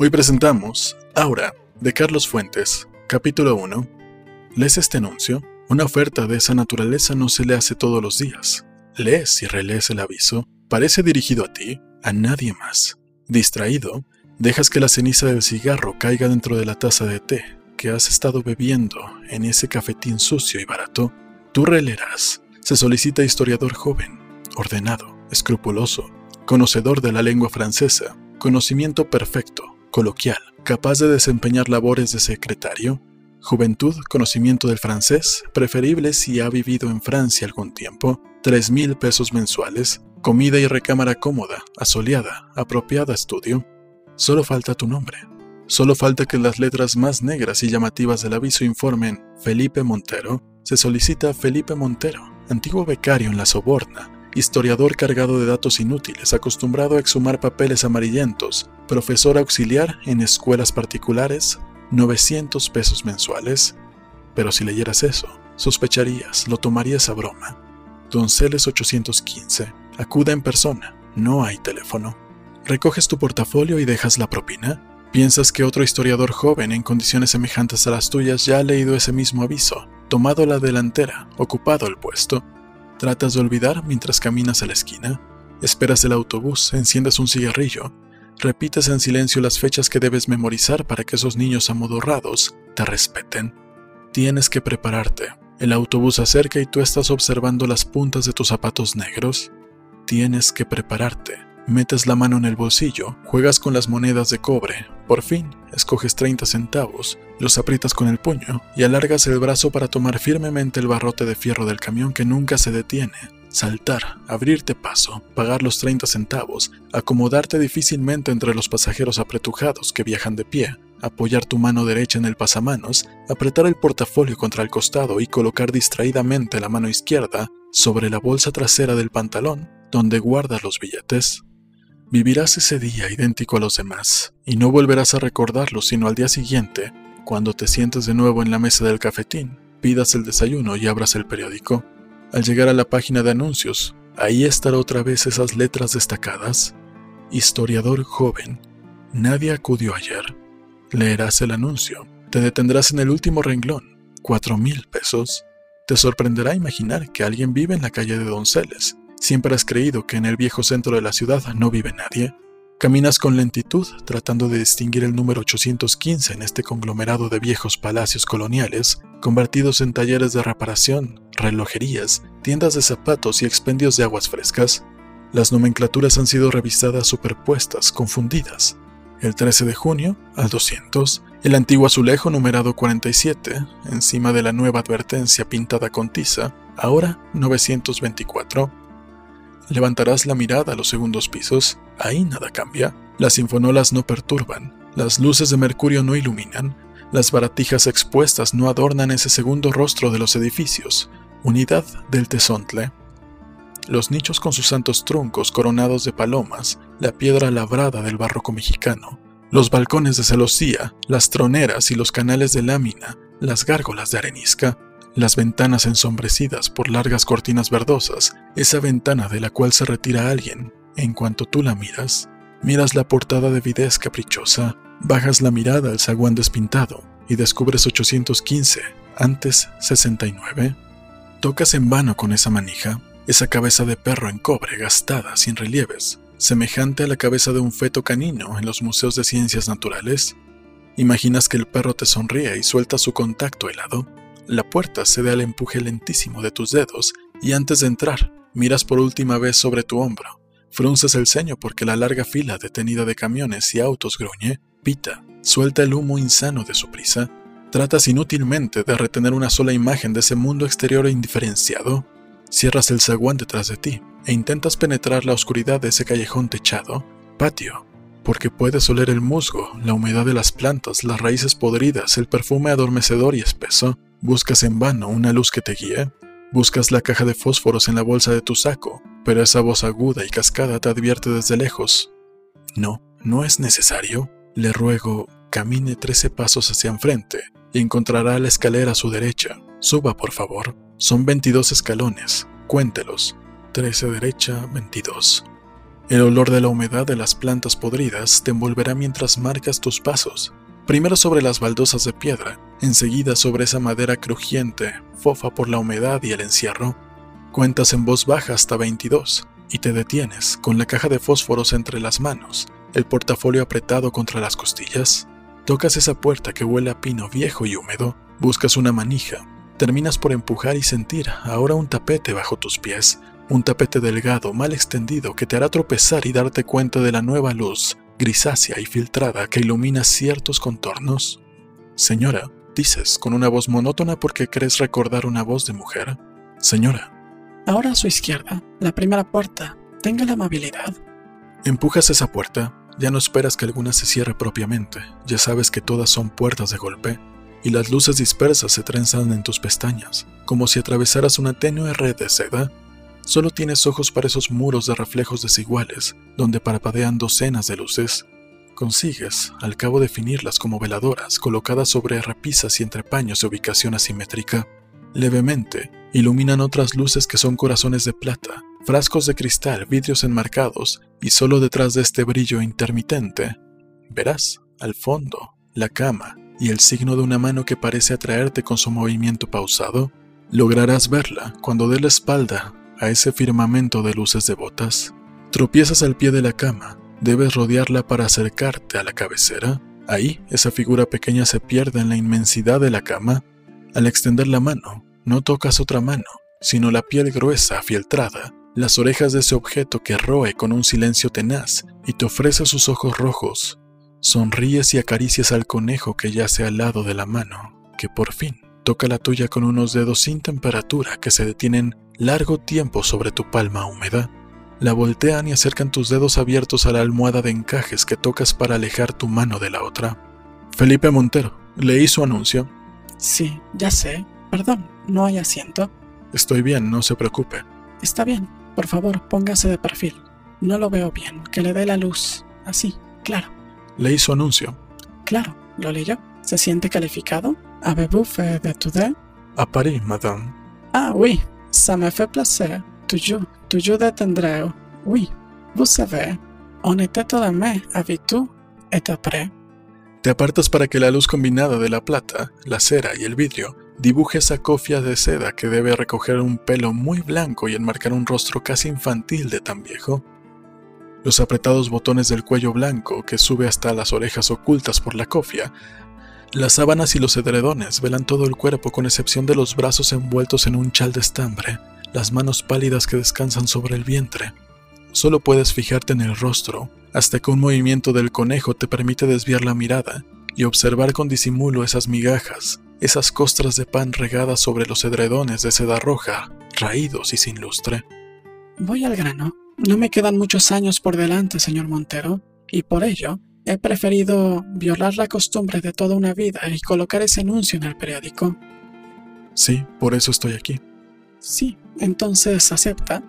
Hoy presentamos Aura, de Carlos Fuentes, capítulo 1. ¿Lees este anuncio? Una oferta de esa naturaleza no se le hace todos los días. Lees y relees el aviso. Parece dirigido a ti, a nadie más. Distraído, dejas que la ceniza del cigarro caiga dentro de la taza de té que has estado bebiendo en ese cafetín sucio y barato. Tú releerás. Se solicita historiador joven, ordenado, escrupuloso, conocedor de la lengua francesa, conocimiento perfecto, coloquial, capaz de desempeñar labores de secretario, juventud, conocimiento del francés, preferible si ha vivido en Francia algún tiempo, tres mil pesos mensuales, comida y recámara cómoda, asoleada, apropiada estudio. Solo falta tu nombre. Solo falta que las letras más negras y llamativas del aviso informen Felipe Montero. Se solicita Felipe Montero, antiguo becario en la Soborna, historiador cargado de datos inútiles, acostumbrado a exhumar papeles amarillentos, profesor auxiliar en escuelas particulares, 900 pesos mensuales. Pero si leyeras eso, sospecharías, lo tomarías a broma. Donceles 815. Acuda en persona, no hay teléfono. Recoges tu portafolio y dejas la propina. Piensas que otro historiador joven en condiciones semejantes a las tuyas ya ha leído ese mismo aviso, tomado la delantera, ocupado el puesto, Tratas de olvidar mientras caminas a la esquina, esperas el autobús, enciendes un cigarrillo, repites en silencio las fechas que debes memorizar para que esos niños amodorrados te respeten. Tienes que prepararte. El autobús acerca y tú estás observando las puntas de tus zapatos negros. Tienes que prepararte. Metes la mano en el bolsillo, juegas con las monedas de cobre, por fin escoges 30 centavos, los aprietas con el puño y alargas el brazo para tomar firmemente el barrote de fierro del camión que nunca se detiene. Saltar, abrirte paso, pagar los 30 centavos, acomodarte difícilmente entre los pasajeros apretujados que viajan de pie, apoyar tu mano derecha en el pasamanos, apretar el portafolio contra el costado y colocar distraídamente la mano izquierda sobre la bolsa trasera del pantalón, donde guardas los billetes. Vivirás ese día idéntico a los demás, y no volverás a recordarlo sino al día siguiente, cuando te sientes de nuevo en la mesa del cafetín, pidas el desayuno y abras el periódico. Al llegar a la página de anuncios, ahí estará otra vez esas letras destacadas. Historiador joven. Nadie acudió ayer. Leerás el anuncio. Te detendrás en el último renglón. Cuatro mil pesos. Te sorprenderá imaginar que alguien vive en la calle de Donceles Siempre has creído que en el viejo centro de la ciudad no vive nadie. Caminas con lentitud tratando de distinguir el número 815 en este conglomerado de viejos palacios coloniales, convertidos en talleres de reparación, relojerías, tiendas de zapatos y expendios de aguas frescas. Las nomenclaturas han sido revisadas superpuestas, confundidas. El 13 de junio, al 200, el antiguo azulejo numerado 47, encima de la nueva advertencia pintada con tiza, ahora 924 Levantarás la mirada a los segundos pisos, ahí nada cambia. Las sinfonolas no perturban, las luces de mercurio no iluminan, las baratijas expuestas no adornan ese segundo rostro de los edificios, unidad del tesontle. Los nichos con sus santos troncos coronados de palomas, la piedra labrada del barroco mexicano, los balcones de celosía, las troneras y los canales de lámina, las gárgolas de arenisca, las ventanas ensombrecidas por largas cortinas verdosas, esa ventana de la cual se retira alguien, en cuanto tú la miras, miras la portada de videz caprichosa, bajas la mirada al zaguán despintado y descubres 815, antes 69. Tocas en vano con esa manija, esa cabeza de perro en cobre gastada sin relieves, semejante a la cabeza de un feto canino en los museos de ciencias naturales. Imaginas que el perro te sonríe y suelta su contacto helado la puerta cede al empuje lentísimo de tus dedos y antes de entrar, miras por última vez sobre tu hombro. Frunces el ceño porque la larga fila detenida de camiones y autos gruñe, pita, suelta el humo insano de su prisa. Tratas inútilmente de retener una sola imagen de ese mundo exterior e indiferenciado. Cierras el zaguán detrás de ti e intentas penetrar la oscuridad de ese callejón techado, patio, porque puedes oler el musgo, la humedad de las plantas, las raíces podridas, el perfume adormecedor y espeso, Buscas en vano una luz que te guíe. Buscas la caja de fósforos en la bolsa de tu saco, pero esa voz aguda y cascada te advierte desde lejos. No, no es necesario. Le ruego, camine trece pasos hacia enfrente y encontrará la escalera a su derecha. Suba, por favor. Son 22 escalones. Cuéntelos. 13 derecha, 22. El olor de la humedad de las plantas podridas te envolverá mientras marcas tus pasos, primero sobre las baldosas de piedra, enseguida sobre esa madera crujiente, fofa por la humedad y el encierro. Cuentas en voz baja hasta 22 y te detienes con la caja de fósforos entre las manos, el portafolio apretado contra las costillas. Tocas esa puerta que huele a pino viejo y húmedo, buscas una manija, terminas por empujar y sentir ahora un tapete bajo tus pies, un tapete delgado, mal extendido, que te hará tropezar y darte cuenta de la nueva luz, grisácea y filtrada, que ilumina ciertos contornos. Señora, dices, con una voz monótona porque crees recordar una voz de mujer. Señora. Ahora a su izquierda, la primera puerta. Tenga la amabilidad. Empujas esa puerta. Ya no esperas que alguna se cierre propiamente. Ya sabes que todas son puertas de golpe. Y las luces dispersas se trenzan en tus pestañas, como si atravesaras una tenue red de seda Solo tienes ojos para esos muros de reflejos desiguales, donde parpadean docenas de luces. Consigues, al cabo, definirlas como veladoras colocadas sobre repisas y entrepaños de ubicación asimétrica. Levemente, iluminan otras luces que son corazones de plata, frascos de cristal, vidrios enmarcados, y solo detrás de este brillo intermitente, verás, al fondo, la cama y el signo de una mano que parece atraerte con su movimiento pausado. Lograrás verla cuando dé la espalda a ese firmamento de luces devotas. Tropiezas al pie de la cama, debes rodearla para acercarte a la cabecera. Ahí, esa figura pequeña se pierde en la inmensidad de la cama. Al extender la mano, no tocas otra mano, sino la piel gruesa, fieltrada, las orejas de ese objeto que roe con un silencio tenaz y te ofrece sus ojos rojos. Sonríes y acaricias al conejo que yace al lado de la mano, que por fin toca la tuya con unos dedos sin temperatura que se detienen largo tiempo sobre tu palma húmeda. La voltean y acercan tus dedos abiertos a la almohada de encajes que tocas para alejar tu mano de la otra. Felipe Montero, leí su anuncio. Sí, ya sé. Perdón, no hay asiento. Estoy bien, no se preocupe. Está bien. Por favor, póngase de perfil. No lo veo bien. Que le dé la luz. Así, claro. Leí su anuncio. Claro, lo leyó. ¿Se siente calificado? ¿Avez-vous fait de A París, madame. Ah, oui, Ça me fait plaisir. Toujours, toujours d'atteindre. Oui, vous savez, on était todo mai avec tout et après. Te apartas para que la luz combinada de la plata, la cera y el vidrio dibuje esa cofia de seda que debe recoger un pelo muy blanco y enmarcar un rostro casi infantil de tan viejo. Los apretados botones del cuello blanco que sube hasta las orejas ocultas por la cofia las sábanas y los edredones velan todo el cuerpo con excepción de los brazos envueltos en un chal de estambre, las manos pálidas que descansan sobre el vientre. Solo puedes fijarte en el rostro, hasta que un movimiento del conejo te permite desviar la mirada y observar con disimulo esas migajas, esas costras de pan regadas sobre los edredones de seda roja, raídos y sin lustre. Voy al grano. No me quedan muchos años por delante, señor Montero, y por ello He preferido violar la costumbre de toda una vida y colocar ese anuncio en el periódico. Sí, por eso estoy aquí. Sí, entonces acepta.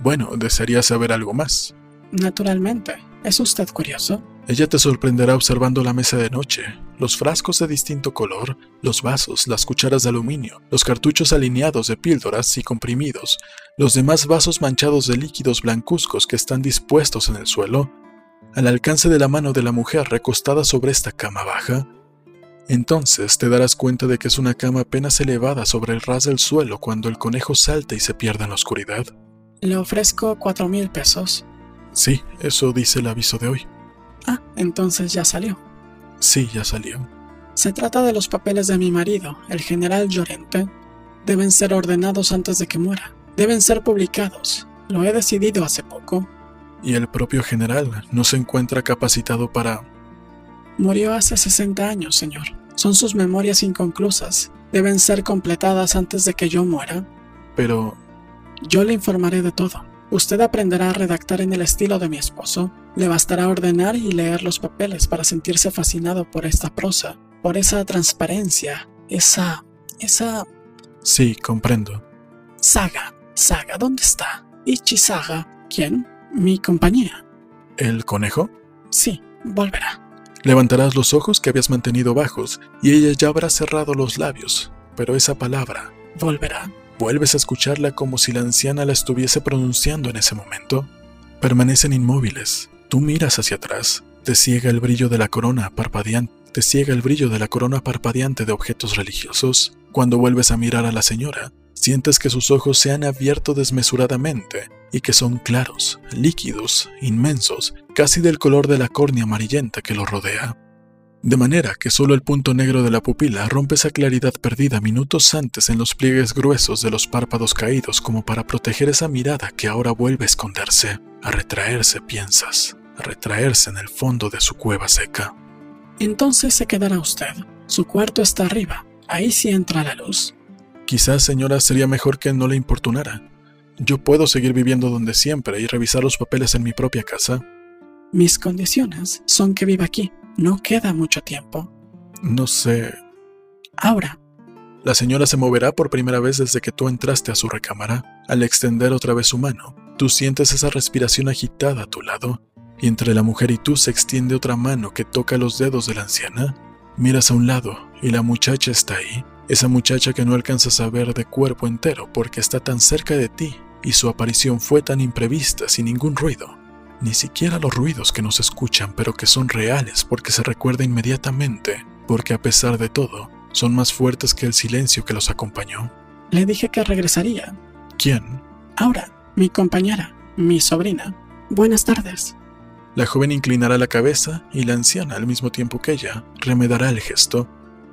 Bueno, desearía saber algo más. Naturalmente. ¿Es usted curioso? Ella te sorprenderá observando la mesa de noche, los frascos de distinto color, los vasos, las cucharas de aluminio, los cartuchos alineados de píldoras y comprimidos, los demás vasos manchados de líquidos blancuzcos que están dispuestos en el suelo, al alcance de la mano de la mujer recostada sobre esta cama baja, entonces te darás cuenta de que es una cama apenas elevada sobre el ras del suelo cuando el conejo salta y se pierde en la oscuridad. Le ofrezco cuatro mil pesos. Sí, eso dice el aviso de hoy. Ah, entonces ya salió. Sí, ya salió. Se trata de los papeles de mi marido, el general Llorente. Deben ser ordenados antes de que muera. Deben ser publicados. Lo he decidido hace poco y el propio general no se encuentra capacitado para... Murió hace 60 años, señor. Son sus memorias inconclusas. Deben ser completadas antes de que yo muera. Pero... Yo le informaré de todo. Usted aprenderá a redactar en el estilo de mi esposo. Le bastará ordenar y leer los papeles para sentirse fascinado por esta prosa, por esa transparencia, esa... esa... Sí, comprendo. Saga, Saga, ¿dónde está? Ichi Saga, ¿quién? mi compañía. ¿El conejo? Sí, volverá. Levantarás los ojos que habías mantenido bajos y ella ya habrá cerrado los labios, pero esa palabra, volverá, vuelves a escucharla como si la anciana la estuviese pronunciando en ese momento. Permanecen inmóviles. Tú miras hacia atrás. Te ciega el brillo de la corona parpadeante. Te ciega el brillo de la corona parpadeante de objetos religiosos. Cuando vuelves a mirar a la señora, sientes que sus ojos se han abierto desmesuradamente y que son claros, líquidos, inmensos, casi del color de la córnea amarillenta que lo rodea. De manera que solo el punto negro de la pupila rompe esa claridad perdida minutos antes en los pliegues gruesos de los párpados caídos como para proteger esa mirada que ahora vuelve a esconderse, a retraerse, piensas, a retraerse en el fondo de su cueva seca. Entonces se quedará usted. Su cuarto está arriba. Ahí sí entra la luz. Quizás, señora, sería mejor que no le importunara. Yo puedo seguir viviendo donde siempre y revisar los papeles en mi propia casa. Mis condiciones son que viva aquí. No queda mucho tiempo. No sé. Ahora. La señora se moverá por primera vez desde que tú entraste a su recámara. Al extender otra vez su mano, tú sientes esa respiración agitada a tu lado, y entre la mujer y tú se extiende otra mano que toca los dedos de la anciana. Miras a un lado y la muchacha está ahí, esa muchacha que no alcanzas a ver de cuerpo entero porque está tan cerca de ti y su aparición fue tan imprevista sin ningún ruido. Ni siquiera los ruidos que nos escuchan pero que son reales porque se recuerda inmediatamente, porque a pesar de todo, son más fuertes que el silencio que los acompañó. Le dije que regresaría. ¿Quién? Ahora, mi compañera, mi sobrina. Buenas tardes. La joven inclinará la cabeza y la anciana, al mismo tiempo que ella, remedará el gesto.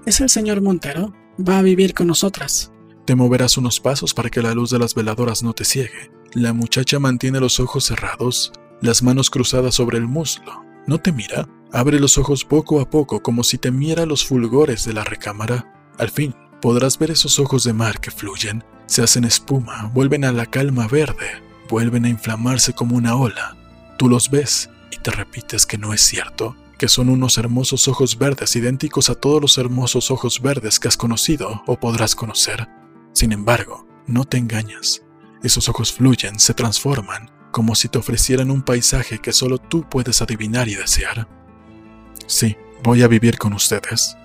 ¿Es el señor Montero? Va a vivir con nosotras. Te moverás unos pasos para que la luz de las veladoras no te ciegue. La muchacha mantiene los ojos cerrados, las manos cruzadas sobre el muslo. No te mira. Abre los ojos poco a poco como si temiera los fulgores de la recámara. Al fin, podrás ver esos ojos de mar que fluyen, se hacen espuma, vuelven a la calma verde, vuelven a inflamarse como una ola. Tú los ves y te repites que no es cierto, que son unos hermosos ojos verdes idénticos a todos los hermosos ojos verdes que has conocido o podrás conocer. Sin embargo, no te engañas. Esos ojos fluyen, se transforman, como si te ofrecieran un paisaje que solo tú puedes adivinar y desear. Sí, voy a vivir con ustedes.